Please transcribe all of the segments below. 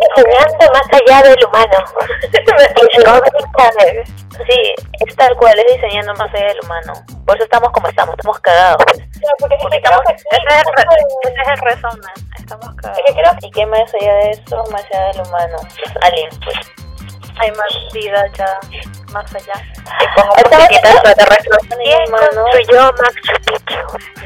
Enseñando más allá del humano. sí, es tal cual, es diseñando más allá del humano. Por eso estamos como estamos, estamos cagados. Pues. porque, estamos, ese, es el, ese es el resumen, estamos cagados. ¿Y qué más allá de eso, más allá del humano? Alien, pues. Hay más vida ya, más allá. Y como extraterrestres. ¿Quién construyó Machu Picchu?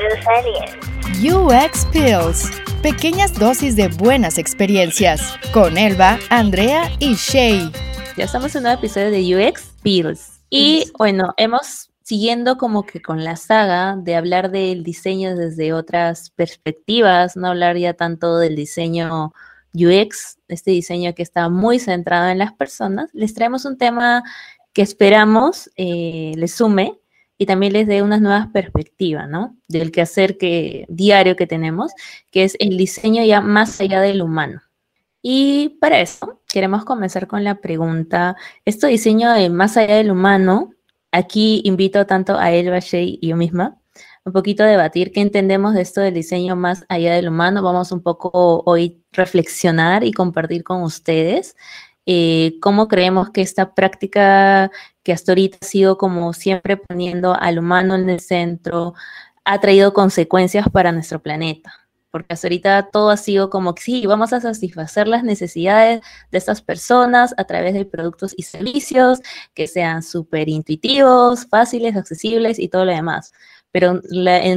Los aliens. UX Pills. Pequeñas dosis de buenas experiencias. Con Elba, Andrea y Shay. Ya estamos en un nuevo episodio de UX Pills. Y bueno, hemos siguiendo como que con la saga de hablar del diseño desde otras perspectivas, no hablar ya tanto del diseño UX, este diseño que está muy centrado en las personas, les traemos un tema que esperamos eh, les sume y también les dé unas nuevas perspectivas, ¿no? Del quehacer que, diario que tenemos, que es el diseño ya más allá del humano. Y para eso queremos comenzar con la pregunta, ¿esto diseño de más allá del humano? Aquí invito tanto a Elba, Shea y yo misma un poquito debatir qué entendemos de esto del diseño más allá del humano. Vamos un poco hoy reflexionar y compartir con ustedes eh, cómo creemos que esta práctica que hasta ahorita ha sido como siempre poniendo al humano en el centro, ha traído consecuencias para nuestro planeta. Porque hasta ahorita todo ha sido como sí, vamos a satisfacer las necesidades de estas personas a través de productos y servicios que sean súper intuitivos, fáciles, accesibles y todo lo demás. Pero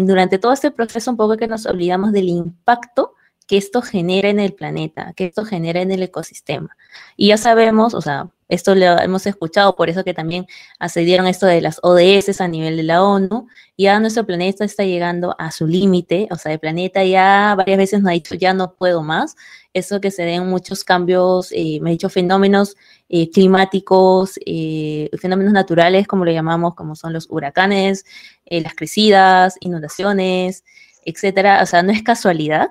durante todo este proceso un poco que nos olvidamos del impacto que esto genera en el planeta, que esto genera en el ecosistema. Y ya sabemos, o sea, esto lo hemos escuchado, por eso que también accedieron esto de las ODS a nivel de la ONU, ya nuestro planeta está llegando a su límite, o sea, el planeta ya varias veces nos ha dicho, ya no puedo más, eso que se den muchos cambios, eh, me he dicho fenómenos eh, climáticos, eh, fenómenos naturales, como lo llamamos, como son los huracanes, las crecidas, inundaciones, etcétera, o sea, no es casualidad,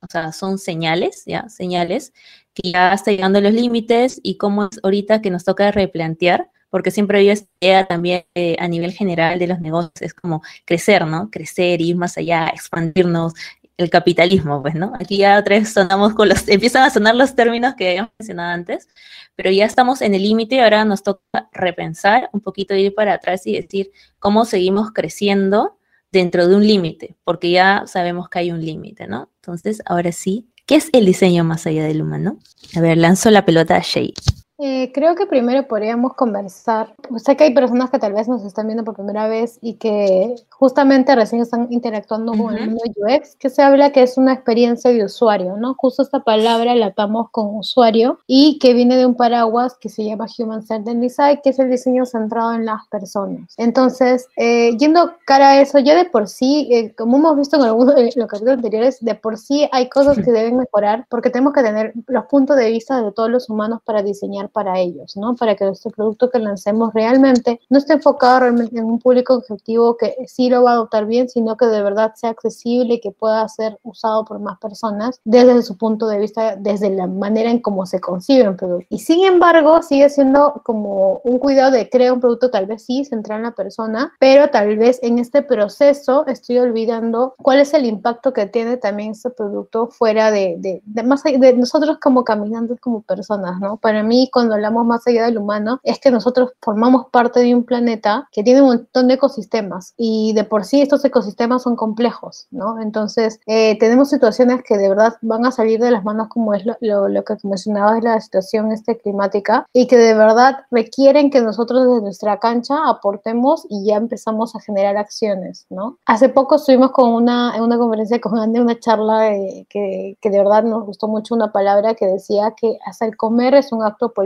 o sea, son señales, ¿ya? Señales que ya está llegando a los límites y cómo es ahorita que nos toca replantear, porque siempre había esta idea también eh, a nivel general de los negocios, como crecer, ¿no? Crecer, ir más allá, expandirnos, el capitalismo, pues, ¿no? Aquí ya otra vez sonamos con los, empiezan a sonar los términos que habíamos mencionado antes, pero ya estamos en el límite ahora nos toca repensar un poquito, ir para atrás y decir cómo seguimos creciendo dentro de un límite, porque ya sabemos que hay un límite, ¿no? Entonces, ahora sí, ¿qué es el diseño más allá del humano? A ver, lanzo la pelota a Shay. Eh, creo que primero podríamos conversar. Sé que hay personas que tal vez nos están viendo por primera vez y que justamente recién están interactuando con el mundo UX, que se habla que es una experiencia de usuario, ¿no? Justo esta palabra la atamos con usuario y que viene de un paraguas que se llama Human Centered Design, que es el diseño centrado en las personas. Entonces, eh, yendo cara a eso, ya de por sí, eh, como hemos visto en algunos de los capítulos anteriores, de por sí hay cosas que deben mejorar porque tenemos que tener los puntos de vista de todos los humanos para diseñar para ellos, ¿no? Para que nuestro producto que lancemos realmente no esté enfocado realmente en un público objetivo que sí lo va a adoptar bien, sino que de verdad sea accesible y que pueda ser usado por más personas desde su punto de vista, desde la manera en cómo se concibe un producto. Y sin embargo, sigue siendo como un cuidado de crear un producto tal vez sí central en la persona, pero tal vez en este proceso estoy olvidando cuál es el impacto que tiene también este producto fuera de, de, de más de nosotros como caminantes, como personas, ¿no? Para mí, cuando hablamos más allá del humano, es que nosotros formamos parte de un planeta que tiene un montón de ecosistemas y de por sí estos ecosistemas son complejos, ¿no? Entonces, eh, tenemos situaciones que de verdad van a salir de las manos, como es lo, lo, que mencionabas la situación este, climática, y que de verdad requieren que nosotros desde nuestra cancha aportemos y ya empezamos a generar acciones, ¿no? Hace poco estuvimos con una, en una conferencia con Andy, una charla eh, que, que de verdad nos gustó mucho una palabra que decía que hasta el comer es un acto político,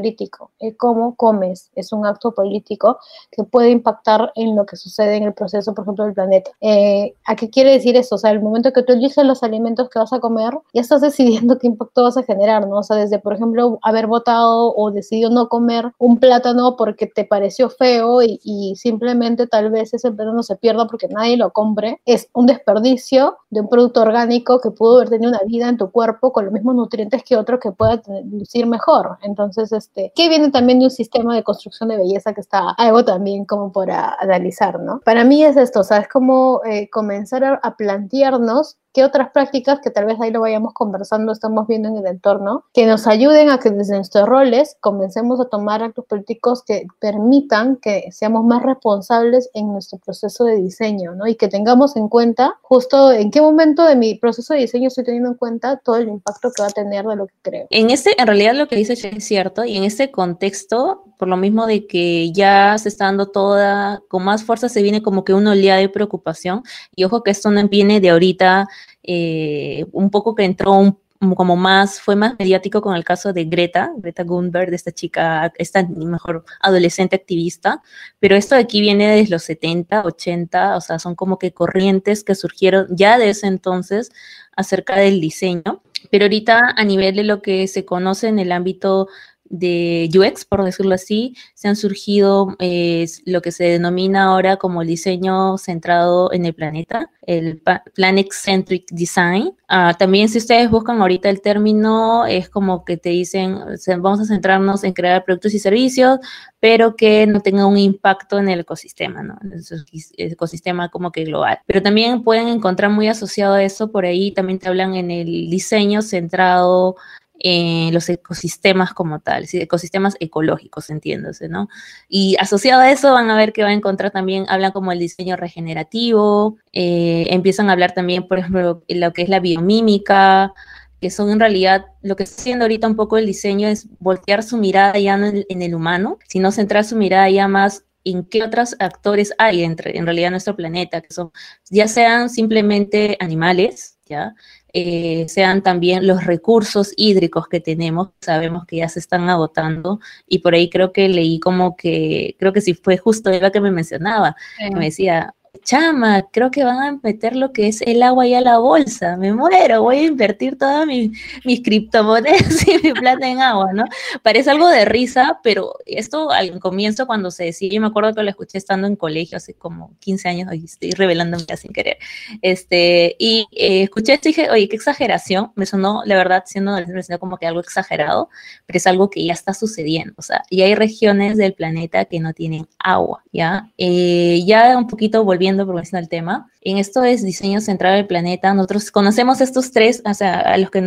el cómo comes es un acto político que puede impactar en lo que sucede en el proceso, por ejemplo, del planeta. Eh, ¿A qué quiere decir eso? O sea, el momento que tú eliges los alimentos que vas a comer, ya estás decidiendo qué impacto vas a generar, ¿no? O sea, desde, por ejemplo, haber votado o decidido no comer un plátano porque te pareció feo y, y simplemente tal vez ese plátano se pierda porque nadie lo compre, es un desperdicio de un producto orgánico que pudo haber tenido una vida en tu cuerpo con los mismos nutrientes que otro que pueda lucir mejor. Entonces, este, ¿qué viene también de un sistema de construcción de belleza que está algo también como por analizar, ¿no? Para mí es esto, o sea, es como eh, comenzar a, plantearnos qué otras prácticas que tal vez ahí lo vayamos conversando, estamos viendo en el entorno, que nos ayuden a que desde nuestros roles comencemos a tomar actos políticos que permitan que seamos más responsables en nuestro proceso de diseño, ¿no? Y que tengamos en cuenta justo en qué momento de mi proceso de diseño estoy teniendo en cuenta todo el impacto que va a tener de lo que creo. En este, en realidad lo que dice es cierto, y en este contexto, por lo mismo de que ya se está dando toda, con más fuerza se viene como que una oleada de preocupación, y ojo que esto no viene de ahorita, eh, un poco que entró como más, fue más mediático con el caso de Greta, Greta Thunberg, esta chica, esta mejor adolescente activista, pero esto de aquí viene desde los 70, 80, o sea, son como que corrientes que surgieron ya de ese entonces acerca del diseño, pero ahorita a nivel de lo que se conoce en el ámbito de UX, por decirlo así, se han surgido eh, lo que se denomina ahora como el diseño centrado en el planeta, el Planet Centric Design. Ah, también si ustedes buscan ahorita el término, es como que te dicen, vamos a centrarnos en crear productos y servicios, pero que no tengan un impacto en el ecosistema, ¿no? En el ecosistema como que global. Pero también pueden encontrar muy asociado a eso, por ahí también te hablan en el diseño centrado en los ecosistemas como tal, ecosistemas ecológicos, entiéndose, ¿no? Y asociado a eso van a ver que van a encontrar también, hablan como el diseño regenerativo, eh, empiezan a hablar también, por ejemplo, lo que es la biomímica, que son en realidad, lo que está haciendo ahorita un poco el diseño es voltear su mirada ya no en, el humano, sino centrar su mirada ya más en qué otros actores hay entre, en realidad en nuestro planeta, que son, ya sean simplemente animales, ¿ya? Eh, sean también los recursos hídricos que tenemos, sabemos que ya se están agotando y por ahí creo que leí como que, creo que si fue justo Eva que me mencionaba, me decía, chama, creo que van a meter lo que es el agua y a la bolsa, me muero, voy a invertir todas mis, mis criptomonedas y mi plata en agua, ¿no? Parece algo de risa, pero esto al comienzo cuando se decía, yo me acuerdo que lo escuché estando en colegio hace como 15 años, hoy estoy revelándome sin querer, este, y eh, escuché esto y dije, oye, qué exageración, me sonó, la verdad, siendo me como que algo exagerado, pero es algo que ya está sucediendo, o sea, y hay regiones del planeta que no tienen agua, ¿ya? Eh, ya un poquito volviendo por el tema. En esto es diseño central del planeta. Nosotros conocemos estos tres, o sea, a los que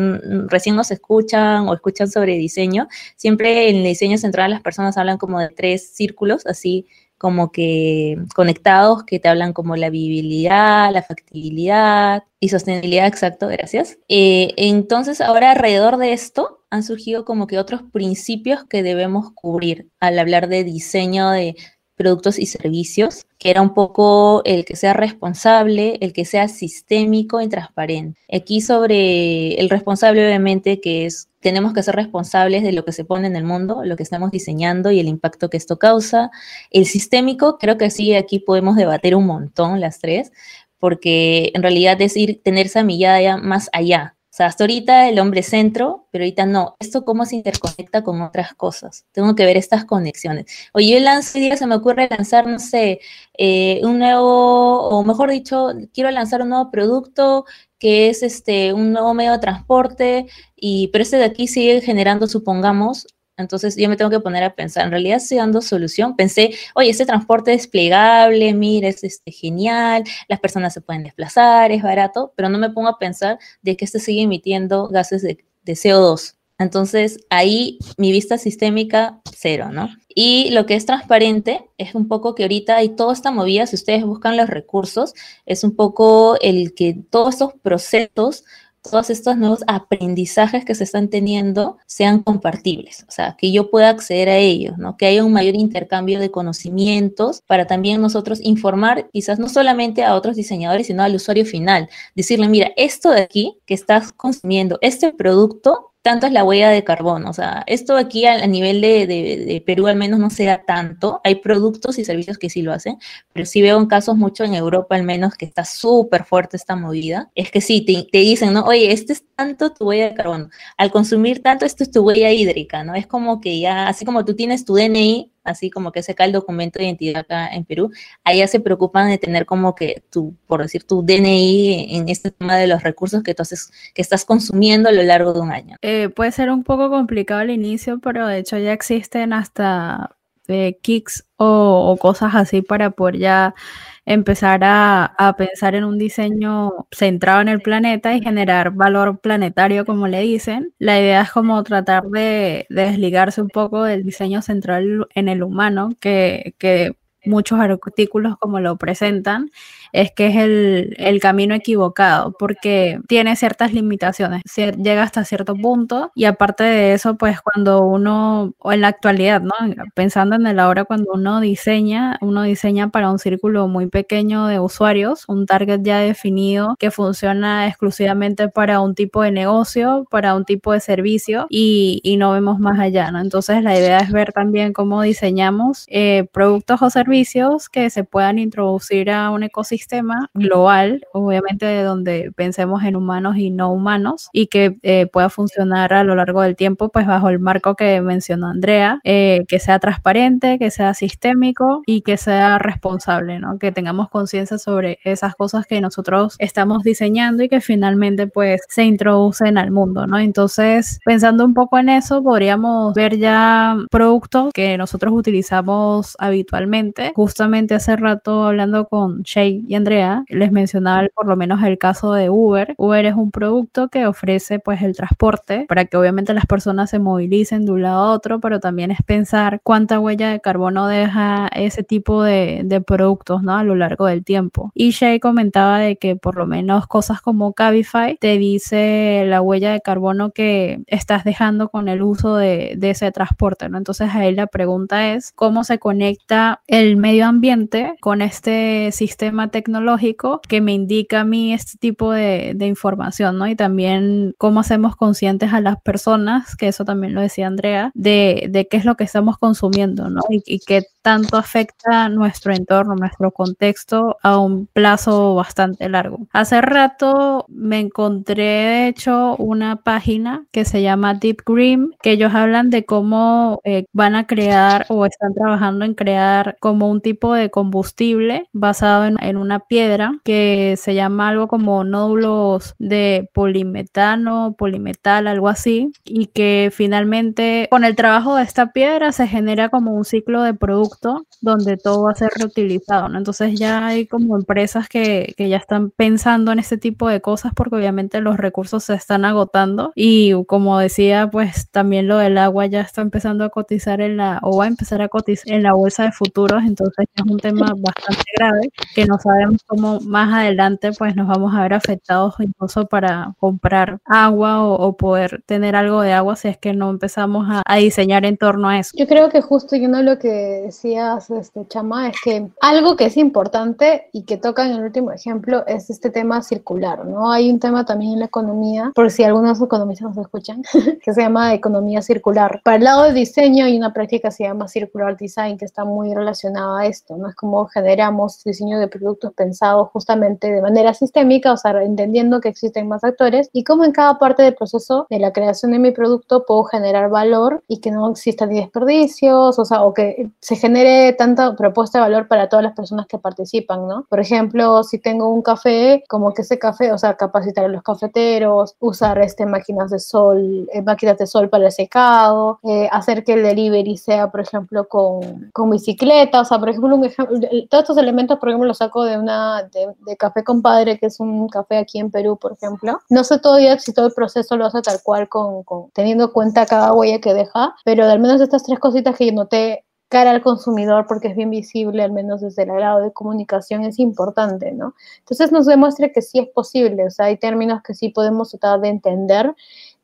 recién nos escuchan o escuchan sobre diseño. Siempre en el diseño central las personas hablan como de tres círculos, así como que conectados, que te hablan como la vivibilidad, la factibilidad y sostenibilidad, exacto, gracias. Eh, entonces, ahora alrededor de esto han surgido como que otros principios que debemos cubrir al hablar de diseño de productos y servicios, que era un poco el que sea responsable, el que sea sistémico y transparente. Aquí sobre el responsable, obviamente, que es, tenemos que ser responsables de lo que se pone en el mundo, lo que estamos diseñando y el impacto que esto causa. El sistémico, creo que sí, aquí podemos debatir un montón las tres, porque en realidad es ir, tener esa mirada más allá, o sea, hasta ahorita el hombre centro, pero ahorita no. ¿Esto cómo se interconecta con otras cosas? Tengo que ver estas conexiones. Oye, yo lanzo, día se me ocurre lanzar, no sé, eh, un nuevo, o mejor dicho, quiero lanzar un nuevo producto que es este, un nuevo medio de transporte, y, pero este de aquí sigue generando, supongamos, entonces yo me tengo que poner a pensar, en realidad estoy dando solución. Pensé, oye, este transporte es plegable, mire, es este, genial, las personas se pueden desplazar, es barato, pero no me pongo a pensar de que este sigue emitiendo gases de, de CO2. Entonces ahí mi vista sistémica, cero, ¿no? Y lo que es transparente es un poco que ahorita hay toda esta movida, si ustedes buscan los recursos, es un poco el que todos estos procesos todos estos nuevos aprendizajes que se están teniendo sean compartibles, o sea, que yo pueda acceder a ellos, ¿no? Que haya un mayor intercambio de conocimientos para también nosotros informar quizás no solamente a otros diseñadores, sino al usuario final, decirle, mira, esto de aquí que estás consumiendo, este producto tanto es la huella de carbono. O sea, esto aquí a, nivel de, Perú al menos no se da tanto. Hay productos y servicios que sí lo hacen, pero sí veo en casos mucho en Europa al menos que está súper fuerte esta movida. Es que sí, te, te, dicen, ¿no? Oye, este es tanto tu huella de carbono. Al consumir tanto, esto es tu huella hídrica, ¿no? Es como que ya, así como tú tienes tu DNI, así como que saca el documento de identidad acá en Perú, allá se preocupan de tener como que tu, por decir, tu DNI en este tema de los recursos que tú que estás consumiendo a lo largo de un año. Eh, puede ser un poco complicado al inicio, pero de hecho ya existen hasta eh, kicks o, cosas así para poder ya empezar a, pensar en un diseño centrado en el planeta y generar valor planetario, como le dicen. La idea es como tratar de, desligarse un poco del diseño central en el humano, que, que muchos artículos como lo presentan, es que es el, camino equivocado porque tiene ciertas limitaciones, llega hasta cierto punto y aparte de eso, pues cuando uno, o en la actualidad, ¿no? Pensando en el ahora, cuando uno diseña, uno diseña para un círculo muy pequeño de usuarios, un target ya definido que funciona exclusivamente para un tipo de negocio, para un tipo de servicio y, no vemos más allá, ¿no? Entonces la idea es ver también cómo diseñamos eh, productos o servicios que se puedan introducir a un ecosistema global, obviamente de donde pensemos en humanos y no humanos, y que eh, pueda funcionar a lo largo del tiempo, pues bajo el marco que mencionó Andrea, eh, que sea transparente, que sea sistémico y que sea responsable, ¿no? Que tengamos conciencia sobre esas cosas que nosotros estamos diseñando y que finalmente pues se introducen al mundo, ¿no? Entonces, pensando un poco en eso, podríamos ver ya productos que nosotros utilizamos habitualmente. Justamente hace rato hablando con Shay y Andrea, les mencionaba por lo menos el caso de Uber. Uber es un producto que ofrece pues el transporte para que obviamente las personas se movilicen de un lado a otro, pero también es pensar cuánta huella de carbono deja ese tipo de, de productos, ¿no? A lo largo del tiempo. Y Shay comentaba de que por lo menos cosas como Cabify te dice la huella de carbono que estás dejando con el uso de, de ese transporte, ¿no? Entonces ahí la pregunta es cómo se conecta el medio ambiente con este sistema tecnológico que me indica a mí este tipo de, información, ¿no? Y también cómo hacemos conscientes a las personas, que eso también lo decía Andrea, de, qué es lo que estamos consumiendo, ¿no? Y, y qué tanto afecta nuestro entorno, nuestro contexto a un plazo bastante largo. Hace rato me encontré, de hecho, una página que se llama Deep Green, que ellos hablan de cómo eh, van a crear o están trabajando en crear como un tipo de combustible basado en, en una piedra que se llama algo como nódulos de polimetano, polimetal, algo así, y que finalmente con el trabajo de esta piedra se genera como un ciclo de producto donde todo va a ser reutilizado, ¿no? Entonces ya hay como empresas que, que ya están pensando en este tipo de cosas porque obviamente los recursos se están agotando y como decía, pues también lo del agua ya está empezando a cotizar en la, o va a empezar a cotizar en la bolsa de futuros, entonces es un tema bastante grave que no sabemos como más adelante pues nos vamos a ver afectados incluso para comprar agua o, poder tener algo de agua si es que no empezamos a, diseñar en torno a eso. Yo creo que justo y uno de lo que decías, este, Chama, es que algo que es importante y que toca en el último ejemplo es este tema circular, ¿no? Hay un tema también en la economía, por si algunos economistas nos escuchan, que se llama economía circular. Para el lado de diseño hay una práctica que se llama circular design que está muy relacionada a esto, ¿no? Es como generamos diseño de productos pensados justamente de manera sistémica, o sea, entendiendo que existen más actores y cómo en cada parte del proceso de la creación de mi producto puedo generar valor y que no existan ni desperdicios, o sea, o que se genere tanta propuesta de valor para todas las personas que participan, ¿no? Por ejemplo, si tengo un café, como que ese café, o sea, capacitar a los cafeteros, usar este, máquinas de sol, eh, máquinas de sol para el secado, eh, hacer que el delivery sea, por ejemplo, con, con bicicleta, o sea, por ejemplo, un ejemplo, todos estos elementos, por ejemplo, los saco de una de, Café Compadre, que es un café aquí en Perú, por ejemplo. No sé todavía si todo el proceso lo hace tal cual, con, teniendo en cuenta cada huella que deja, pero al menos estas tres cositas que yo noté cara al consumidor porque es bien visible, al menos desde el grado de comunicación, es importante, ¿no? Entonces nos demuestra que sí es posible, o sea, hay términos que sí podemos tratar de entender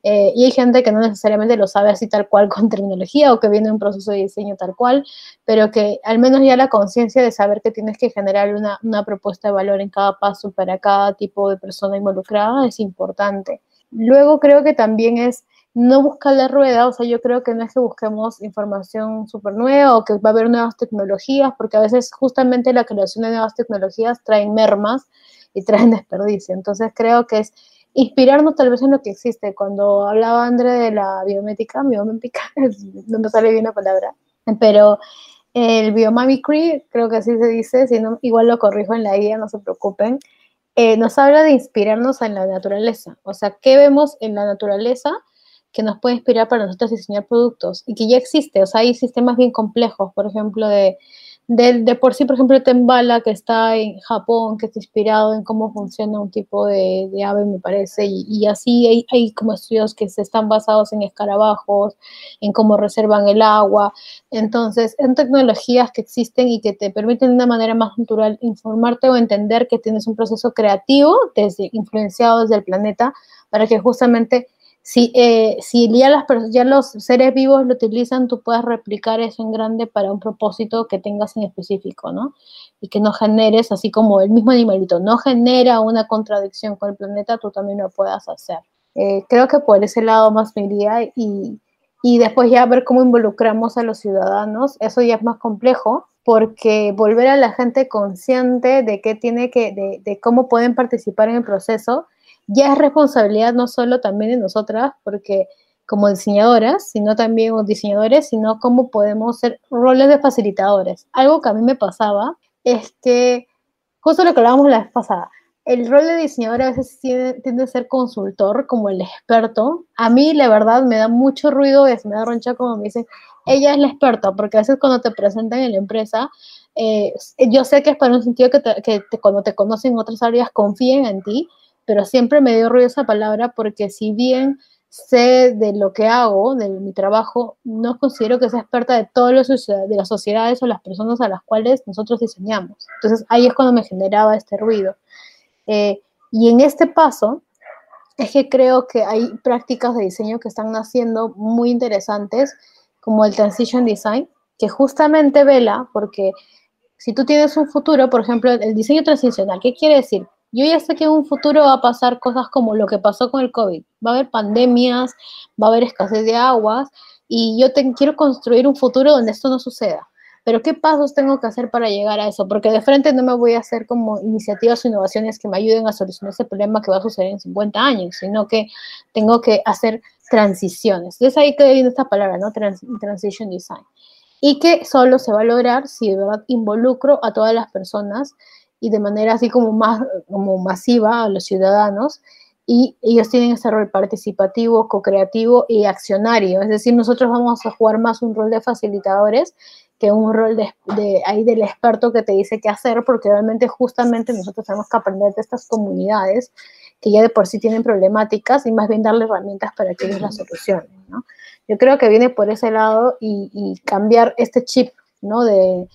eh, y hay gente que no necesariamente lo sabe así tal cual con terminología o que viene un proceso de diseño tal cual, pero que al menos ya la conciencia de saber que tienes que generar una, una propuesta de valor en cada paso para cada tipo de persona involucrada es importante. Luego creo que también es no buscar la rueda, o sea, yo creo que no es que busquemos información súper nueva o que va a haber nuevas tecnologías, porque a veces justamente la creación de nuevas tecnologías traen mermas y traen desperdicio. Entonces creo que es inspirarnos tal vez en lo que existe. Cuando hablaba André de la biométrica, biométrica, no me sale bien la palabra, pero el biomimicry, creo que así se dice, si no, igual lo corrijo en la guía, no se preocupen, eh, nos habla de inspirarnos en la naturaleza. O sea, ¿qué vemos en la naturaleza? que nos puede inspirar para nosotros diseñar productos y que ya existe, o sea, hay sistemas bien complejos, por ejemplo, de de, de, por sí, por ejemplo, Tembala, que está en Japón, que está inspirado en cómo funciona un tipo de, de ave, me parece, y, así hay, hay, como estudios que se están basados en escarabajos, en cómo reservan el agua. Entonces, en tecnologías que existen y que te permiten de una manera más natural informarte o entender que tienes un proceso creativo desde, influenciado desde el planeta para que justamente si, eh, si ya, las, ya los seres vivos lo utilizan, tú puedes replicar eso en grande para un propósito que tengas en específico, ¿no? Y que no generes, así como el mismo animalito no genera una contradicción con el planeta, tú también lo puedas hacer. Eh, creo que por ese lado más me iría y, y después ya ver cómo involucramos a los ciudadanos, eso ya es más complejo, porque volver a la gente consciente de qué tiene que, de, de cómo pueden participar en el proceso, ya es responsabilidad no solo también de nosotras, porque como diseñadoras, sino también como diseñadores, sino cómo podemos ser roles de facilitadores. Algo que a mí me pasaba es que, justo lo que hablábamos la vez pasada, el rol de diseñador a veces tiende, a ser consultor, como el experto. A mí, la verdad, me da mucho ruido, es, me da roncha como me dicen, ella es la experta, porque a veces cuando te presentan en la empresa, eh, yo sé que es para un sentido que, que cuando te conocen en otras áreas confíen en ti, pero siempre me dio ruido esa palabra porque si bien sé de lo que hago, de mi trabajo, no considero que sea experta de todas las de las sociedades o las personas a las cuales nosotros diseñamos. Entonces ahí es cuando me generaba este ruido. Eh, y en este paso es que creo que hay prácticas de diseño que están naciendo muy interesantes, como el Transition Design, que justamente vela porque si tú tienes un futuro, por ejemplo, el diseño transicional, ¿qué quiere decir? Yo ya sé que en un futuro va a pasar cosas como lo que pasó con el COVID. Va a haber pandemias, va a haber escasez de aguas y yo quiero construir un futuro donde esto no suceda. Pero ¿qué pasos tengo que hacer para llegar a eso? Porque de frente no me voy a hacer como iniciativas o innovaciones que me ayuden a solucionar ese problema que va a suceder en 50 años, sino que tengo que hacer transiciones. Es ahí que viene esta palabra, ¿no? transition design. Y que solo se va a lograr si de verdad involucro a todas las personas y de manera así como más como masiva a los ciudadanos y ellos tienen ese rol participativo, co-creativo y accionario. Es decir, nosotros vamos a jugar más un rol de facilitadores que un rol de, de, ahí del experto que te dice qué hacer, porque realmente justamente nosotros tenemos que aprender de estas comunidades que ya de por sí tienen problemáticas y más bien darle herramientas para que ellos las solucionen. ¿no? Yo creo que viene por ese lado y, y cambiar este chip ¿no? de,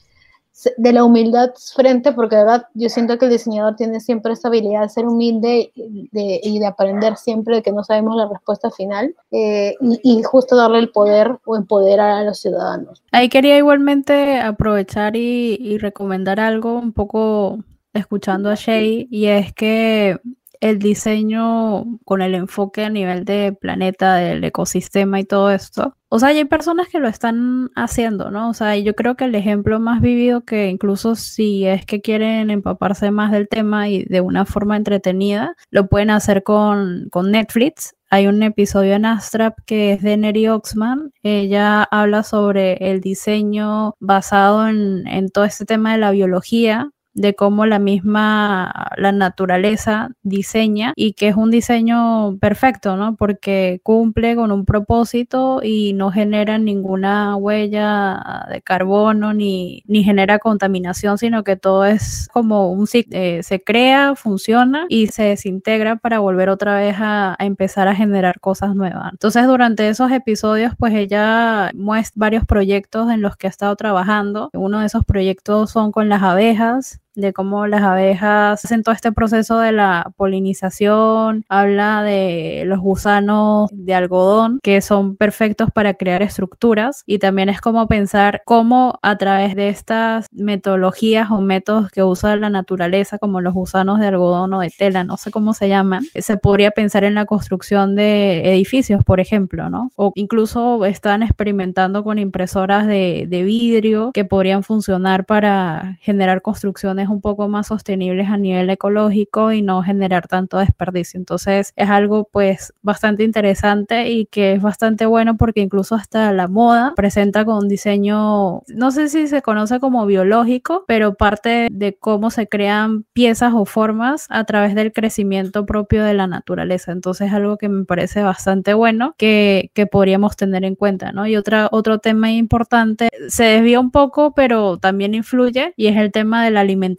de la humildad frente, porque de verdad yo siento que el diseñador tiene siempre esa habilidad de ser humilde y de aprender siempre de que no sabemos la respuesta final eh, y, justo darle el poder o empoderar a los ciudadanos. Ahí quería igualmente aprovechar y, y recomendar algo un poco escuchando a Shay y es que el diseño con el enfoque a nivel de planeta, del ecosistema y todo esto. O sea, hay personas que lo están haciendo, ¿no? O sea, yo creo que el ejemplo más vivido que incluso si es que quieren empaparse más del tema y de una forma entretenida, lo pueden hacer con, con Netflix. Hay un episodio en Astrap que es de Neri Oxman. Ella habla sobre el diseño basado en, en todo este tema de la biología de cómo la misma, la naturaleza diseña y que es un diseño perfecto, ¿no? Porque cumple con un propósito y no genera ninguna huella de carbono ni, ni genera contaminación, sino que todo es como un eh, se crea, funciona y se desintegra para volver otra vez a, a, empezar a generar cosas nuevas. Entonces, durante esos episodios, pues ella muestra varios proyectos en los que ha estado trabajando. Uno de esos proyectos son con las abejas, de cómo las abejas hacen todo este proceso de la polinización, habla de los gusanos de algodón que son perfectos para crear estructuras y también es como pensar cómo a través de estas metodologías o métodos que usa la naturaleza como los gusanos de algodón o de tela, no sé cómo se llaman, se podría pensar en la construcción de edificios, por ejemplo, ¿no? O incluso están experimentando con impresoras de, de vidrio que podrían funcionar para generar construcciones un poco más sostenibles a nivel ecológico y no generar tanto desperdicio. Entonces es algo pues bastante interesante y que es bastante bueno porque incluso hasta la moda presenta con un diseño, no sé si se conoce como biológico, pero parte de cómo se crean piezas o formas a través del crecimiento propio de la naturaleza. Entonces es algo que me parece bastante bueno que, que podríamos tener en cuenta, ¿no? Y otra, otro tema importante, se desvía un poco, pero también influye, y es el tema de la alimentación,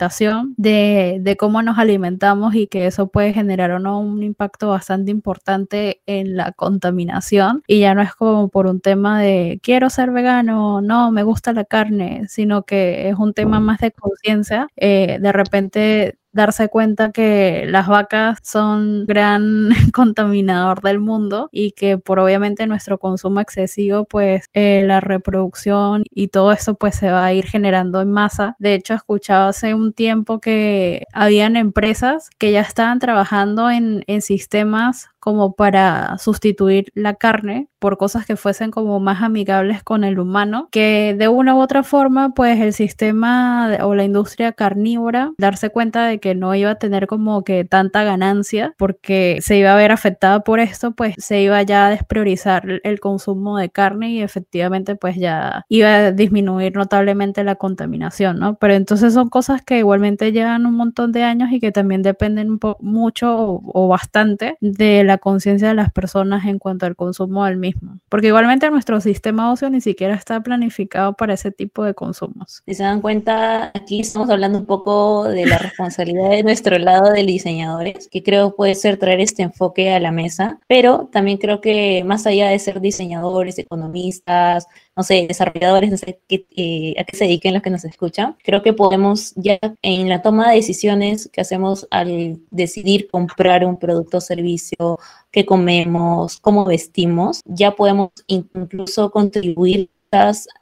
de, de cómo nos alimentamos y que eso puede generar o no un impacto bastante importante en la contaminación. Y ya no es como por un tema de quiero ser vegano, no, me gusta la carne, sino que es un tema más de conciencia. Eh, de repente darse cuenta que las vacas son gran contaminador del mundo y que por obviamente nuestro consumo excesivo pues eh, la reproducción y todo esto pues se va a ir generando en masa. De hecho escuchaba hace un tiempo que habían empresas que ya estaban trabajando en, en sistemas como para sustituir la carne por cosas que fuesen como más amigables con el humano, que de una u otra forma, pues el sistema o la industria carnívora darse cuenta de que no iba a tener como que tanta ganancia porque se iba a ver afectada por esto, pues se iba ya a despriorizar el consumo de carne y efectivamente pues ya iba a disminuir notablemente la contaminación, ¿no? Pero entonces son cosas que igualmente llevan un montón de años y que también dependen mucho o, o bastante de la conciencia de las personas en cuanto al consumo del mismo. Porque igualmente nuestro sistema óseo ni siquiera está planificado para ese tipo de consumos. Si se dan cuenta, aquí estamos hablando un poco de la responsabilidad de nuestro lado de diseñadores, que creo puede ser traer este enfoque a la mesa, pero también creo que más allá de ser diseñadores, economistas, no sé, desarrolladores, no sé qué, eh, a qué se dediquen los que nos escuchan, creo que podemos ya en la toma de decisiones que hacemos al decidir comprar un producto o servicio, qué comemos, cómo vestimos, ya podemos incluso contribuir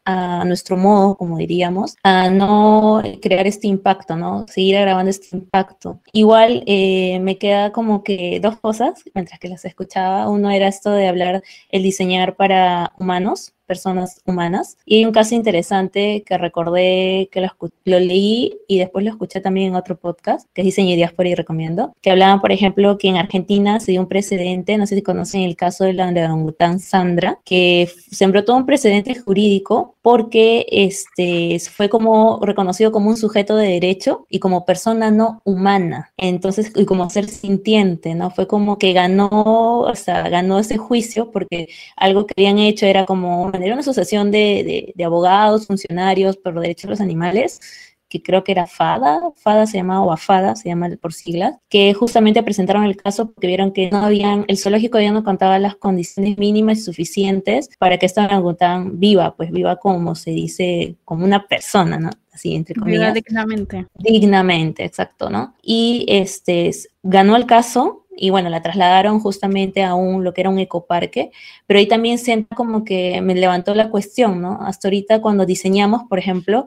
a nuestro modo, como diríamos, a no crear este impacto, ¿no? Seguir grabando este impacto. Igual eh, me queda como que dos cosas mientras que las escuchaba. Uno era esto de hablar el diseñar para humanos, personas humanas. Y hay un caso interesante que recordé que lo, lo, leí y después lo escuché también en otro podcast, que es Diseño y Diáspora y recomiendo, que hablaban, por ejemplo, que en Argentina se dio un precedente, no sé si conocen el caso de la orangután Sandra, que sembró todo un precedente jurídico porque este, fue como reconocido como un sujeto de derecho y como persona no humana, entonces, y como ser sintiente, ¿no? Fue como que ganó, o sea, ganó ese juicio porque algo que habían hecho era como era una asociación de, abogados, funcionarios por los derechos de los animales, que creo que era FADA, FADA se llama, o AFADA se llama por siglas, que justamente presentaron el caso porque vieron que no habían, el zoológico ya no contaba las condiciones mínimas y suficientes para que esta orangután viva, pues viva como se dice, como una persona, ¿no? Así, entre comillas. dignamente. Dignamente, exacto, ¿no? Y este, ganó el caso y bueno, la trasladaron justamente a un, lo que era un ecoparque, pero ahí también siento como que me levantó la cuestión, ¿no? Hasta ahorita cuando diseñamos, por ejemplo,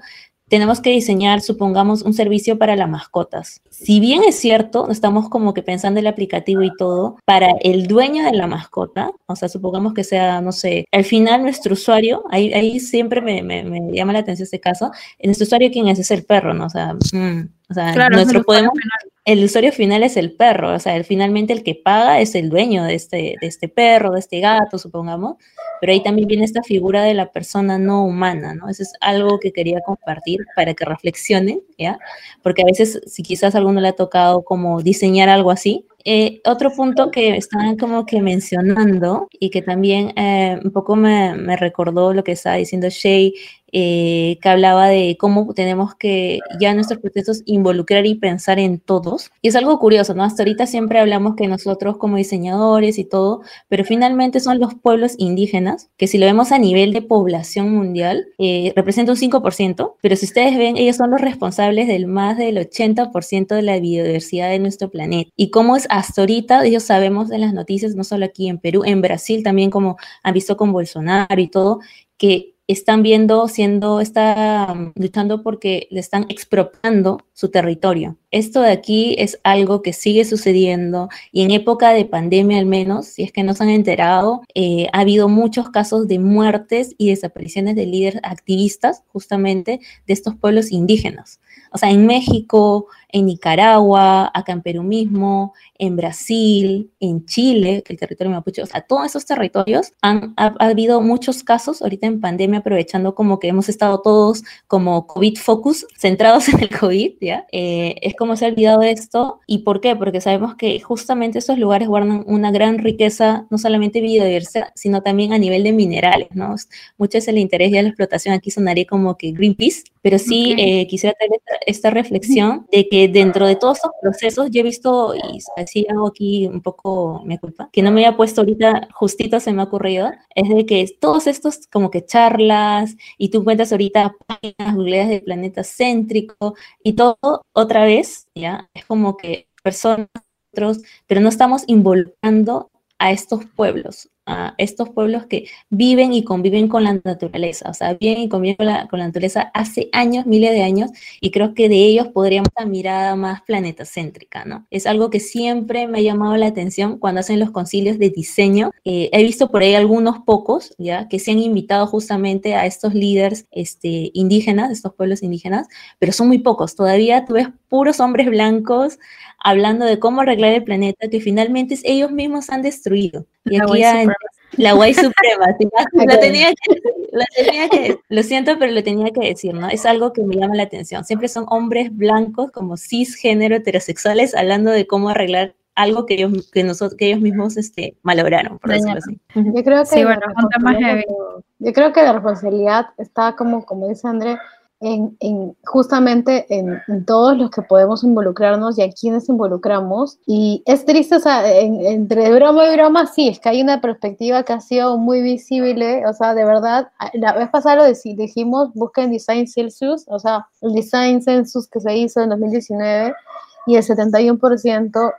tenemos que diseñar, supongamos, un servicio para las mascotas. Si bien es cierto, estamos como que pensando el aplicativo y todo, para el dueño de la mascota, o sea, supongamos que sea, no sé, al final nuestro usuario, ahí, ahí siempre me, me, llama la atención este caso, nuestro usuario, ¿quién es? Es el perro, ¿no? O sea, mm, o sea nuestro podemos el usuario final es el perro, o sea, el, finalmente el que paga es el dueño de este, de este perro, de este gato, supongamos, pero ahí también viene esta figura de la persona no humana, ¿no? Eso es algo que quería compartir para que reflexionen, ¿ya? Porque a veces, si quizás a alguno le ha tocado como diseñar algo así, eh, otro punto que estaban como que mencionando y que también eh, un poco me, me, recordó lo que estaba diciendo Shay eh, que hablaba de cómo tenemos que ya nuestros procesos involucrar y pensar en todos. Y es algo curioso, ¿no? Hasta ahorita siempre hablamos que nosotros como diseñadores y todo, pero finalmente son los pueblos indígenas, que si lo vemos a nivel de población mundial, eh, representa un 5%, pero si ustedes ven, ellos son los responsables del más del 80% de la biodiversidad de nuestro planeta. Y cómo es hasta ahorita, ellos sabemos en las noticias, no solo aquí en Perú, en Brasil también, como han visto con Bolsonaro y todo, que están viendo, siendo, está mm, luchando porque le están expropiando su territorio. esto de aquí es algo que sigue sucediendo y en época de pandemia al menos, si es que no se han enterado, eh, ha habido muchos casos de muertes y desapariciones de líderes activistas justamente de estos pueblos indígenas. O sea, en México, en Nicaragua, acá en Perú mismo, en Brasil, en Chile, que el territorio mapuche, o sea, todos esos territorios han ha, habido muchos casos ahorita en pandemia, aprovechando como que hemos estado todos como COVID focus, centrados en el COVID, ¿ya? Eh, es como se ha olvidado esto. ¿Y por qué? Porque sabemos que justamente estos lugares guardan una gran riqueza, no solamente biodiversidad, sino también a nivel de minerales, ¿no? Mucho es el interés y la explotación, aquí sonaría como que Greenpeace, pero sí eh, quisiera tener esta reflexión de que dentro de todos estos procesos yo he visto, y así hago aquí un poco mi culpa, que no me había puesto ahorita, justito se me ha ocurrido, es de que todos estos como que charlas, y tú cuentas ahorita páginas googleadas del planeta céntrico, y todo otra vez, ya, es como que personas, pero no estamos involucrando a estos pueblos, a estos pueblos que viven y conviven con la naturaleza, o sea, viven y conviven con la, naturaleza hace años, miles de años, y creo que de ellos podríamos una mirada más planetacéntrica, ¿no? Es algo que siempre me ha llamado la atención cuando hacen los concilios de diseño. Eh, he visto por ahí algunos pocos, ¿ya? Que se han invitado justamente a estos líderes este, indígenas, estos pueblos indígenas, pero son muy pocos. Todavía tú ves puros hombres blancos hablando de cómo arreglar el planeta que finalmente ellos mismos han destruido. Y aquí la guay suprema, lo, tenía que, lo, tenía que, lo siento, pero lo tenía que decir, ¿no? Es algo que me llama la atención. Siempre son hombres blancos, como cisgénero, heterosexuales, hablando de cómo arreglar algo que ellos, que nosotros, que ellos mismos este, malograron, por decirlo así. Yo creo que, yo creo que la responsabilidad está como, como dice André, en, justamente en, todos los que podemos involucrarnos y a quienes involucramos. Y es triste, o sea, entre broma y broma, sí, es que hay una perspectiva que ha sido muy visible, o sea, de verdad, la vez pasada lo dijimos, busquen Design Celsius, o sea, el Design Census que se hizo en 2019 y el 71%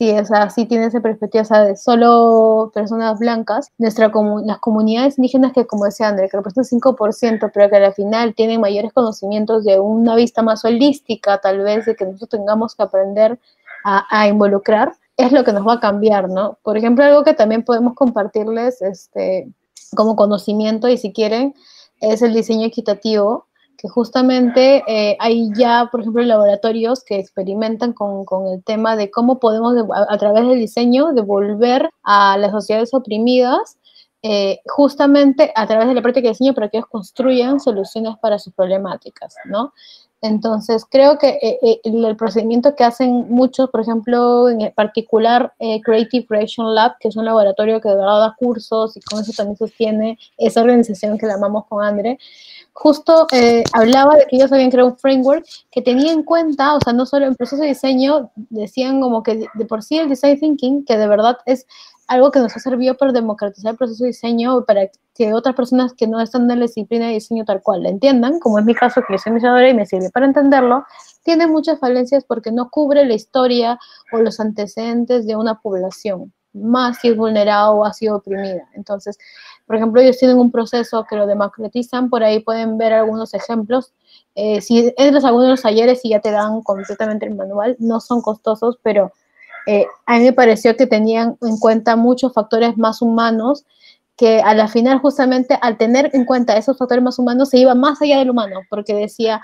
sí, o sea, sí tiene esa perspectiva, o sea, de solo personas blancas, nuestra las comunidades indígenas que, como decía André, que representan 5%, pero que al final tienen mayores conocimientos de una vista más holística, tal vez, de que nosotros tengamos que aprender a, a involucrar, es lo que nos va a cambiar, ¿no? Por ejemplo, algo que también podemos compartirles este, como conocimiento, y si quieren, es el diseño equitativo, que justamente eh, hay ya, por ejemplo, laboratorios que experimentan con, con el tema de cómo podemos, a, través del diseño, devolver a las sociedades oprimidas eh, justamente a través de la práctica de diseño para que ellos construyan soluciones para sus problemáticas, ¿no? Entonces, creo que eh, el, procedimiento que hacen muchos, por ejemplo, en particular Creative Creation Lab, que es un laboratorio que de verdad da cursos y con eso también sostiene esa organización que la amamos con André, justo eh, hablaba de que ellos habían creado un framework que tenía en cuenta, o sea, no solo en proceso de diseño, decían como que de, por sí el design thinking, que de verdad es algo que nos ha servido para democratizar el proceso de diseño, para que otras personas que no están en la disciplina de diseño tal cual la entiendan, como es mi caso, que yo soy diseñadora y me sirve para entenderlo, tiene muchas falencias porque no cubre la historia o los antecedentes de una población, más si es vulnerada o ha sido oprimida. Entonces, por ejemplo, ellos tienen un proceso que lo democratizan, por ahí pueden ver algunos ejemplos. Eh, si entras a algunos de los talleres y ya te dan completamente el manual, no son costosos, pero eh, a mí me pareció que tenían en cuenta muchos factores más humanos que a la final justamente al tener en cuenta esos factores más humanos se iba más allá del humano, porque decía,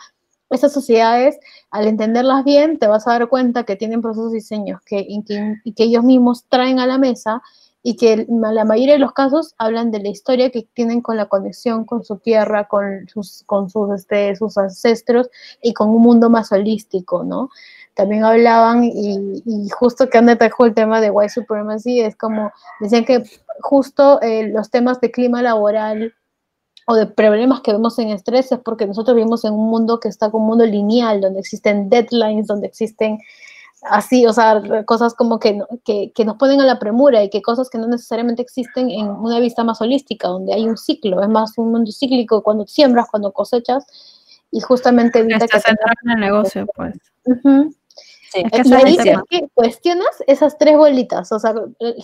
esas sociedades, al entenderlas bien, te vas a dar cuenta que tienen procesos de diseño que, y ellos mismos traen a la mesa y que la mayoría de los casos hablan de la historia que tienen con la conexión con su tierra, con sus, este, sus ancestros y con un mundo más holístico, ¿no? También hablaban, y, justo que han dejó el tema de white supremacy, es como, decían que justo eh, los temas de clima laboral o de problemas que vemos en estrés es porque nosotros vivimos en un mundo que está como un mundo lineal, donde existen deadlines, donde existen así, o sea, cosas como que, que, que, nos ponen a la premura y que cosas que no necesariamente existen en una vista más holística, donde hay un ciclo, es más un mundo cíclico cuando siembras, cuando cosechas, y justamente evita que... en el negocio, pues. Y que cuestionas esas tres bolitas. O sea,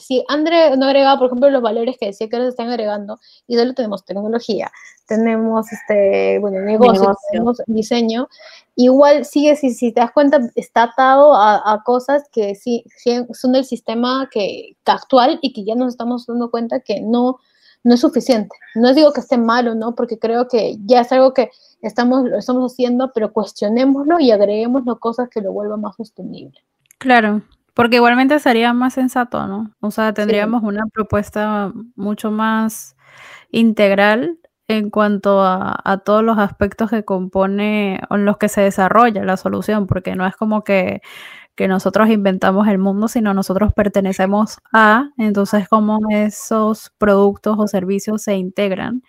si André no agregaba, por ejemplo, los valores que decía que nos están agregando, y solo tenemos tecnología, tenemos este, bueno, negocio, tenemos diseño, igual sigue, si, si te das cuenta, está atado a, cosas que sí, son del sistema que, actual y que ya nos estamos dando cuenta que no, no es suficiente. No digo que esté malo, ¿no? Porque creo que ya es algo que estamos, lo estamos haciendo, pero cuestionémoslo y agreguémoslo cosas que lo vuelvan más sostenible. Claro, porque igualmente sería más sensato, ¿no? O sea, tendríamos una propuesta mucho más integral en cuanto a, a, todos los aspectos que compone o en los que se desarrolla la solución, porque no es como que, que nosotros inventamos el mundo, sino nosotros pertenecemos a, entonces cómo esos productos o servicios se integran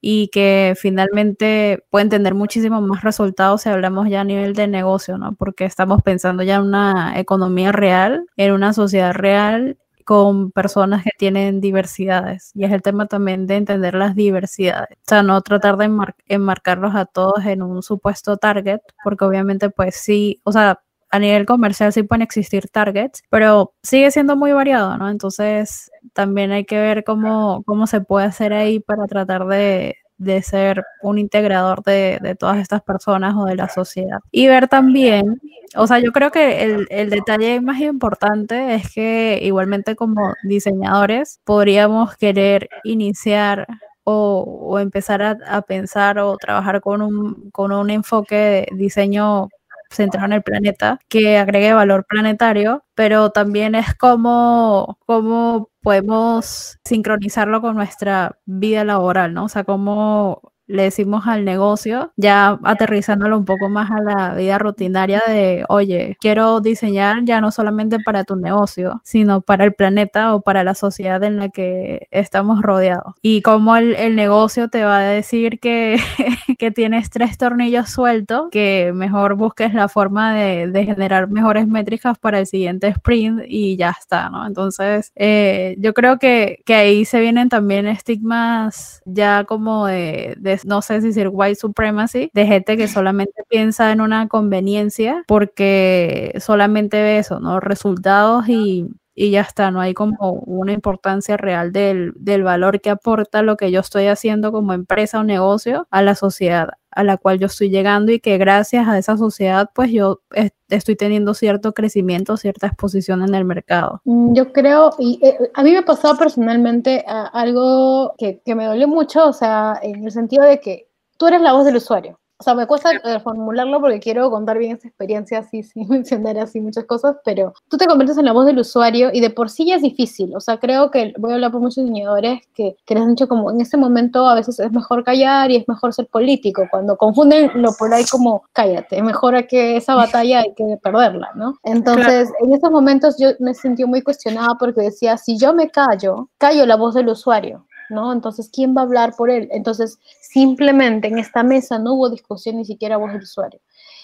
y que finalmente pueden tener muchísimos más resultados si hablamos ya a nivel de negocio, ¿no? Porque estamos pensando ya en una economía real, en una sociedad real con personas que tienen diversidades. Y es el tema también de entender las diversidades. O sea, no tratar de enmarcarlos a todos en un supuesto target, porque obviamente pues sí, o sea, a nivel comercial sí pueden existir targets, pero sigue siendo muy variado, ¿no? Entonces también hay que ver cómo, cómo se puede hacer ahí para tratar de, de ser un integrador de, de, todas estas personas o de la sociedad. Y ver también, o sea, yo creo que el, el detalle más importante es que igualmente como diseñadores podríamos querer iniciar o, o empezar a, pensar o trabajar con un, con un enfoque de diseño centrado en el planeta, que agregue valor planetario, pero también es como, como podemos sincronizarlo con nuestra vida laboral, ¿no? O sea, cómo le decimos al negocio, ya aterrizándolo un poco más a la vida rutinaria de, oye, quiero diseñar ya no solamente para tu negocio, sino para el planeta o para la sociedad en la que estamos rodeados. Y como el, el negocio te va a decir que, que, tienes tres tornillos sueltos, que mejor busques la forma de, de, generar mejores métricas para el siguiente sprint y ya está, ¿no? Entonces, eh, yo creo que, que ahí se vienen también estigmas ya como de, de no sé si decir white supremacy, de gente que solamente piensa en una conveniencia porque solamente ve eso, ¿no? Resultados y, y ya está, no hay como una importancia real del, del, valor que aporta lo que yo estoy haciendo como empresa o negocio a la sociedad a la cual yo estoy llegando y que gracias a esa sociedad pues yo estoy teniendo cierto crecimiento, cierta exposición en el mercado. Mm, yo creo, y eh, a mí me ha pasado personalmente algo que, que me dolió mucho, o sea, en el sentido de que tú eres la voz del usuario. O sea, me cuesta eh, formularlo porque quiero contar bien esa experiencia así, sin mencionar así muchas cosas, pero tú te conviertes en la voz del usuario y de por sí ya es difícil. O sea, creo que voy a hablar por muchos diseñadores que, que les han dicho como en ese momento a veces es mejor callar y es mejor ser político. Cuando confunden lo por ahí como cállate, mejor que esa batalla hay que perderla, ¿no? Entonces, en esos momentos yo me sentí muy cuestionada porque decía, si yo me callo, callo la voz del usuario. ¿No? Entonces, ¿quién va a hablar por él? Entonces, simplemente en esta mesa no hubo discusión ni siquiera voz del usuario.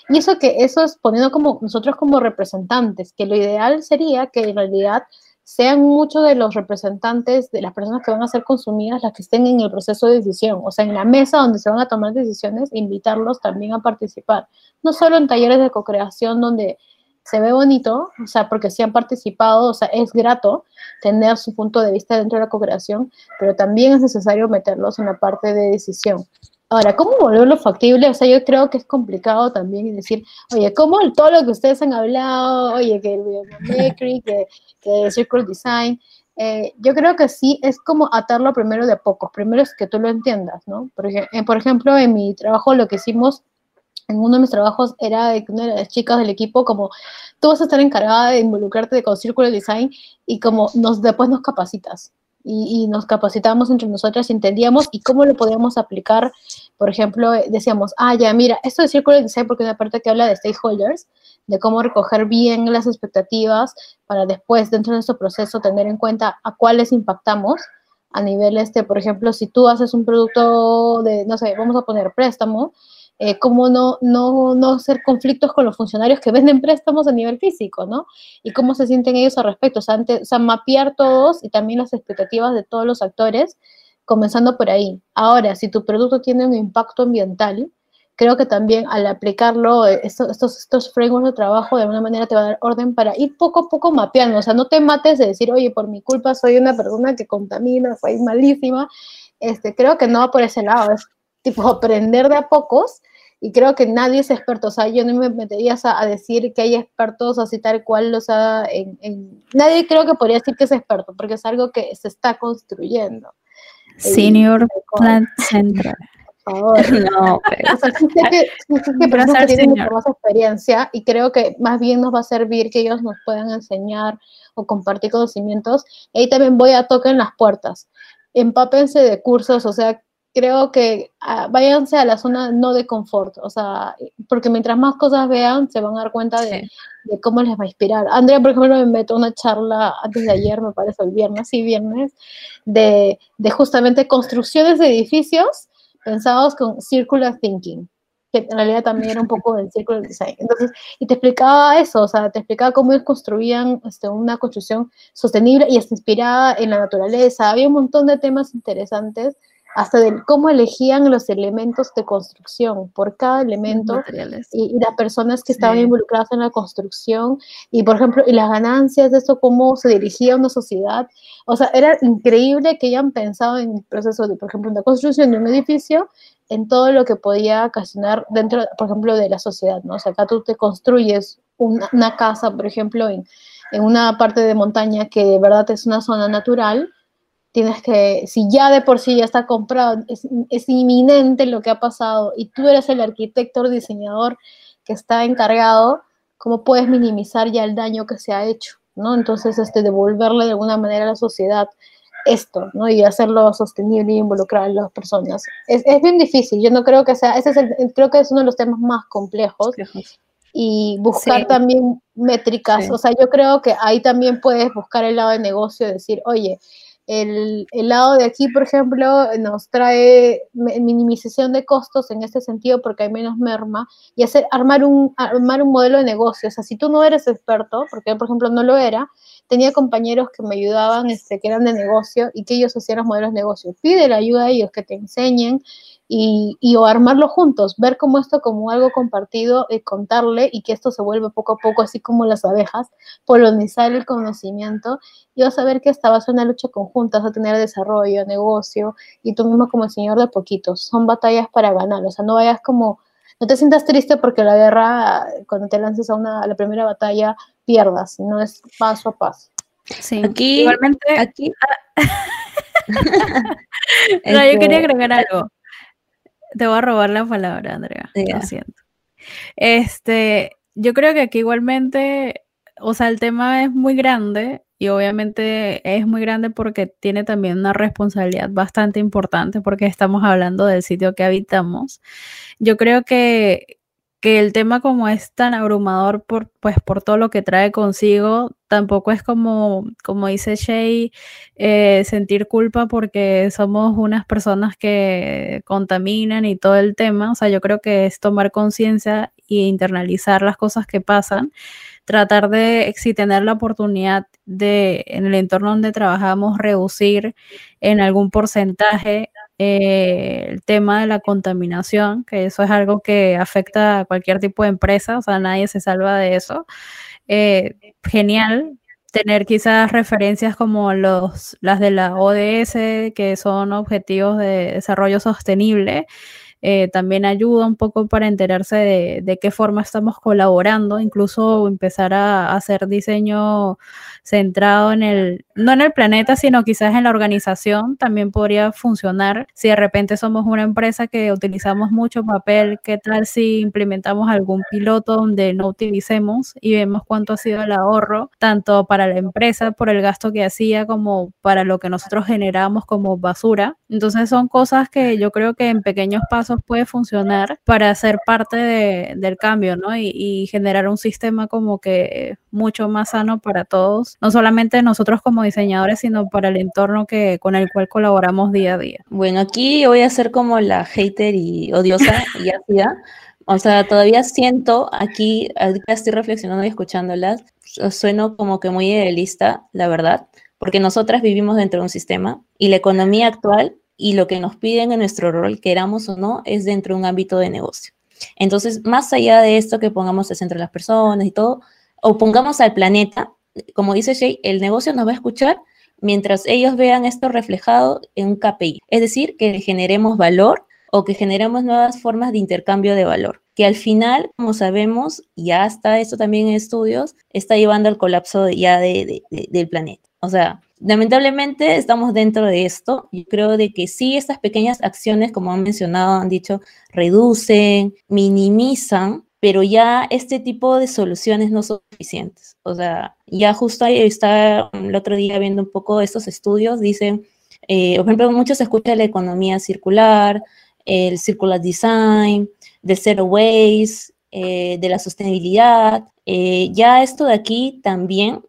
Y eso que eso es poniendo como nosotros como representantes, que lo ideal sería que en realidad sean muchos de los representantes de las personas que van a ser consumidas las que estén en el proceso de decisión, o sea, en la mesa donde se van a tomar decisiones, invitarlos también a participar, no solo en talleres de co-creación donde se ve bonito, o sea, porque sí han participado, o sea, es grato tener su punto de vista dentro de la cooperación, pero también es necesario meterlos en la parte de decisión. Ahora, ¿cómo volverlo factible? O sea, yo creo que es complicado también decir, oye, ¿cómo todo lo que ustedes han hablado, oye, que el que, que Circle Design, eh, yo creo que sí es como atarlo primero de pocos. Primero es que tú lo entiendas, ¿no? Eh, por ejemplo, en mi trabajo lo que hicimos en uno de mis trabajos era de que una de las chicas del equipo, como tú vas a estar encargada de involucrarte con Circular Design y como nos, después nos capacitas. Y, nos capacitamos entre nosotras y entendíamos y cómo lo podíamos aplicar. Por ejemplo, decíamos, ah, ya, mira, esto de Circular Design, porque una parte que habla de stakeholders, de cómo recoger bien las expectativas para después, dentro de nuestro proceso, tener en cuenta a cuáles impactamos a nivel, este, por ejemplo, si tú haces un producto de, no sé, vamos a poner préstamo, eh, cómo no, no, no hacer conflictos con los funcionarios que venden préstamos a nivel físico, ¿no? Y cómo se sienten ellos al respecto, o sea, o sea, mapear todos y también las expectativas de todos los actores, comenzando por ahí. Ahora, si tu producto tiene un impacto ambiental, creo que también al aplicarlo, eh, estos, estos, estos frameworks de trabajo de alguna manera te va a dar orden para ir poco a poco mapeando, o sea, no te mates de decir, oye, por mi culpa soy una persona que contamina, soy malísima, este, creo que no va por ese lado, tipo aprender de a pocos y creo que nadie es experto, o sea, yo no me metería a, decir que hay expertos así tal cual, o sea, en, nadie creo que podría decir que es experto, porque es algo que se está construyendo. Senior Plant Center. Por favor. No, pero... O sea, sí sé que, sí que personas que tienen mucha más experiencia y creo que más bien nos va a servir que ellos nos puedan enseñar o compartir conocimientos. Y ahí también voy a tocar en las puertas. Empápense de cursos, o sea, creo que uh, váyanse a la zona no de confort, o sea, porque mientras más cosas vean, se van a dar cuenta de, de, cómo les va a inspirar. Andrea, por ejemplo, me metió una charla antes de ayer, me parece, el viernes, sí, viernes, de, de justamente construcciones de edificios pensados con circular thinking, que en realidad también era un poco del circular design. Entonces, y te explicaba eso, o sea, te explicaba cómo ellos construían este, una construcción sostenible y inspirada en la naturaleza. Había un montón de temas interesantes hasta de cómo elegían los elementos de construcción por cada elemento y, y, las personas que estaban involucradas en la construcción. Y por ejemplo y las ganancias de eso cómo se dirigía una sociedad. O sea era increíble que hayan pensado en el proceso de por ejemplo la construcción de un edificio en todo lo que podía ocasionar dentro por ejemplo de la sociedad no o sea acá tú te construyes una, una casa por ejemplo en, en una parte de montaña que de verdad es una zona natural tienes que, si ya de por sí ya está comprado, es, es, inminente lo que ha pasado y tú eres el arquitecto o diseñador que está encargado, ¿cómo puedes minimizar ya el daño que se ha hecho? ¿no? Entonces, este, devolverle de alguna manera a la sociedad esto, ¿no? Y hacerlo sostenible y involucrar a las personas. Es, es bien difícil, yo no creo que sea, ese es el, creo que es uno de los temas más complejos. Y buscar sí. también métricas, sí. o sea, yo creo que ahí también puedes buscar el lado de negocio, decir, oye, el, el, lado de aquí, por ejemplo, nos trae minimización de costos en este sentido porque hay menos merma y hacer, armar, un, armar un modelo de negocio. O sea, si tú no eres experto, porque por ejemplo no lo era, tenía compañeros que me ayudaban, este, que eran de negocio y que ellos hacían los modelos de negocio. Pide la ayuda a ellos, que te enseñen y, y, o armarlo juntos, ver como esto como algo compartido, y contarle y que esto se vuelve poco a poco, así como las abejas, polonizar el conocimiento y vas a ver que esta va a ser una lucha conjunta, vas a tener desarrollo, negocio y tú mismo como el señor de poquitos, son batallas para ganar, o sea, no vayas como, no te sientas triste porque la guerra, cuando te lances a, una, a la primera batalla, pierdas, sino es paso a paso. Sí, aquí, igualmente, aquí... no, yo quería agregar algo. Te voy a robar la palabra, Andrea. Yeah. Lo siento. Este, yo creo que aquí igualmente, o sea, el tema es muy grande y obviamente es muy grande porque tiene también una responsabilidad bastante importante porque estamos hablando del sitio que habitamos. Yo creo que, que el tema como es tan abrumador por, pues, por todo lo que trae consigo, tampoco es como, como dice Shay, eh, sentir culpa porque somos unas personas que contaminan y todo el tema. O sea, yo creo que es tomar conciencia e internalizar las cosas que pasan tratar de, si tener la oportunidad de, en el entorno donde trabajamos, reducir en algún porcentaje eh, el tema de la contaminación, que eso es algo que afecta a cualquier tipo de empresa, o sea, nadie se salva de eso. Eh, genial tener quizás referencias como los, las de la ODS, que son objetivos de desarrollo sostenible, eh, también ayuda un poco para enterarse de, de, qué forma estamos colaborando, incluso empezar a, a, hacer diseño centrado en el, no en el planeta, sino quizás en la organización, también podría funcionar. Si de repente somos una empresa que utilizamos mucho papel, ¿qué tal si implementamos algún piloto donde no utilicemos y vemos cuánto ha sido el ahorro, tanto para la empresa por el gasto que hacía como para lo que nosotros generamos como basura? Entonces son cosas que yo creo que en pequeños pasos puede funcionar para ser parte de, del cambio, ¿no? Y, y, generar un sistema como que mucho más sano para todos, no solamente nosotros como diseñadores, sino para el entorno que, con el cual colaboramos día a día. Bueno, aquí voy a ser como la hater y odiosa y ácida. O sea, todavía siento aquí, ahorita estoy reflexionando y escuchándolas, sueno como que muy idealista, la verdad, porque nosotras vivimos dentro de un sistema y la economía actual y lo que nos piden en nuestro rol, queramos o no, es dentro de un ámbito de negocio. Entonces, más allá de esto que pongamos el centro de las personas y todo, o pongamos al planeta, como dice Shay, el negocio nos va a escuchar mientras ellos vean esto reflejado en un KPI. Es decir, que generemos valor o que generemos nuevas formas de intercambio de valor, que al final, como sabemos, ya está esto también en estudios, está llevando al colapso ya de, del planeta. O sea, lamentablemente estamos dentro de esto. Yo creo de que sí, estas pequeñas acciones, como han mencionado, han dicho, reducen, minimizan, pero ya este tipo de soluciones no son suficientes. O sea, ya justo está el otro día viendo un poco estos estudios, dicen, eh, por ejemplo, mucho se la economía circular, el circular design, de zero waste, eh, de la sostenibilidad. Eh, ya esto de aquí también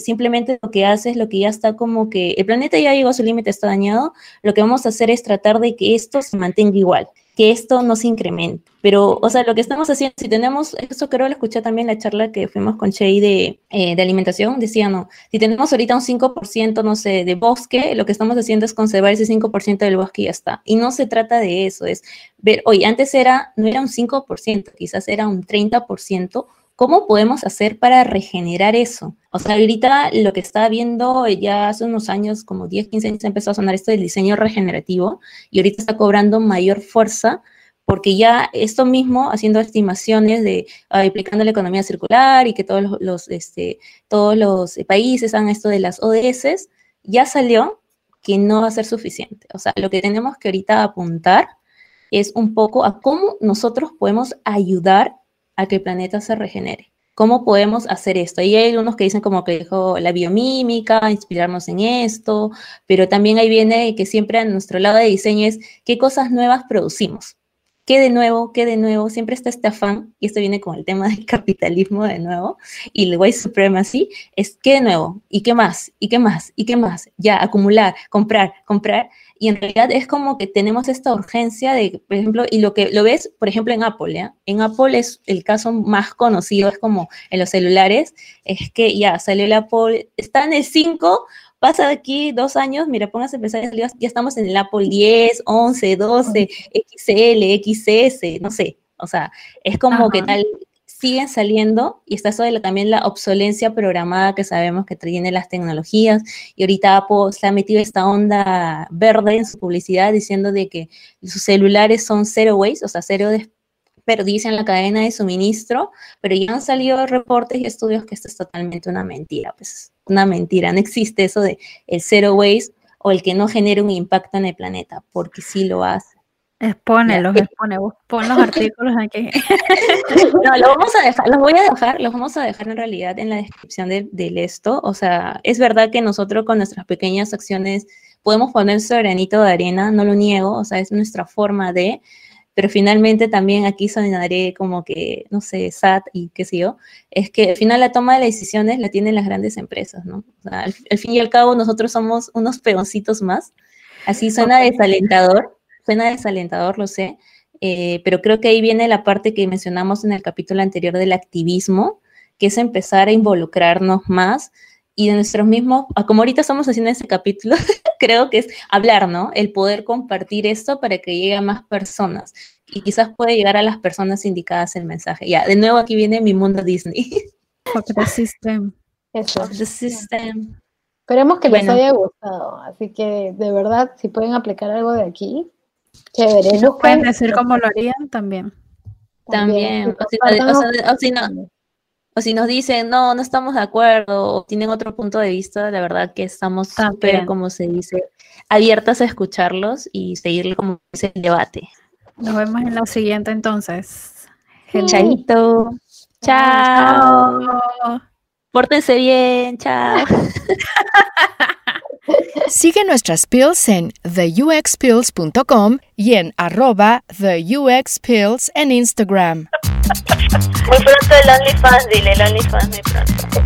simplemente lo que hace es lo que ya está como que el planeta ya llegó a su límite, está dañado. Lo que vamos a hacer es tratar de que esto se mantenga igual que esto no se incremente. Pero, o sea, lo que estamos haciendo, si tenemos, eso creo lo escuché también en la charla que fuimos con Shea de, eh, de alimentación, decía, no, si tenemos ahorita un 5%, no sé, de bosque, lo que estamos haciendo es conservar ese 5% del bosque y ya está. Y no se trata de eso, es ver, oye, antes era, no era un 5%, quizás era un 30%, ¿Cómo podemos hacer para regenerar eso? O sea, ahorita lo que está viendo ya hace unos años, como 10, 15 años, empezó a sonar esto del diseño regenerativo y ahorita está cobrando mayor fuerza porque ya esto mismo, haciendo estimaciones de aplicando la economía circular y que todos los, este, todos los países hagan esto de las ODS, ya salió que no va a ser suficiente. O sea, lo que tenemos que ahorita apuntar es un poco a cómo nosotros podemos ayudar a que el planeta se regenere. ¿Cómo podemos hacer esto? Y hay algunos que dicen como que dijo la biomímica, inspirarnos en esto, pero también ahí viene que siempre a nuestro lado de diseño es qué cosas nuevas producimos. ¿Qué de nuevo? ¿Qué de nuevo? Siempre está este afán, y esto viene con el tema del capitalismo de nuevo, y el white supremacy, es ¿qué de nuevo? ¿Y qué más? ¿Y qué más? ¿Y qué más? Ya, acumular, comprar, comprar, y en realidad es como que tenemos esta urgencia de, por ejemplo, y lo que lo ves, por ejemplo, en Apple, ¿ya? En Apple es el caso más conocido, es como en los celulares, es que ya salió el Apple, está en el 5, pasa de aquí dos años, mira, póngase a pensar, ya estamos en el Apple 10, 11, 12, XL, XS, no sé, o sea, es como que tal, siguen saliendo y está eso de también la obsolencia programada que sabemos que tiene las tecnologías y ahorita Apple se ha metido esta onda verde en su publicidad diciendo de que sus celulares son zero waste, o sea, cero desperdicio en la cadena de suministro, pero ya han salido reportes y estudios que esto es totalmente una mentira, pues una mentira, no existe eso de el zero waste o el que no genere un impacto en el planeta, porque sí lo hace. Expónelos, expone, pon los artículos aquí. No, los vamos a dejar, los voy a dejar, los vamos a dejar en realidad en la descripción del de esto. O sea, es verdad que nosotros con nuestras pequeñas acciones podemos poner su granito de arena, no lo niego, o sea, es nuestra forma de, pero finalmente también aquí sonaré como que, no sé, SAT y qué sé yo, es que al final la toma de decisiones la tienen las grandes empresas, ¿no? O sea, al, al fin y al cabo nosotros somos unos peoncitos más, así suena desalentador, Suena desalentador, lo sé, eh, pero creo que ahí viene la parte que mencionamos en el capítulo anterior del activismo, que es empezar a involucrarnos más y de nuestros mismos, ah, como ahorita estamos haciendo ese capítulo, creo que es hablar, ¿no? El poder compartir esto para que llegue a más personas y quizás puede llegar a las personas indicadas el mensaje. Ya, de nuevo aquí viene mi mundo Disney. Fuck the system. Eso. The system. Esperemos que les haya gustado. Así que, de verdad, si pueden aplicar algo de aquí, Chévere. Nos pueden decir cómo lo harían también. También. O, si, nos dicen, no, no estamos de acuerdo, o tienen otro punto de vista, la verdad que estamos súper, como se dice, abiertas a escucharlos y seguir como ese debate. Nos vemos en la siguiente entonces. Chaito. Chao. chao. Pórtense bien. Chao. Sigue nuestras pills en theuxpills.com y en arroba theuxpills en Instagram. Muy pronto el OnlyFans, dile el OnlyFans muy pronto.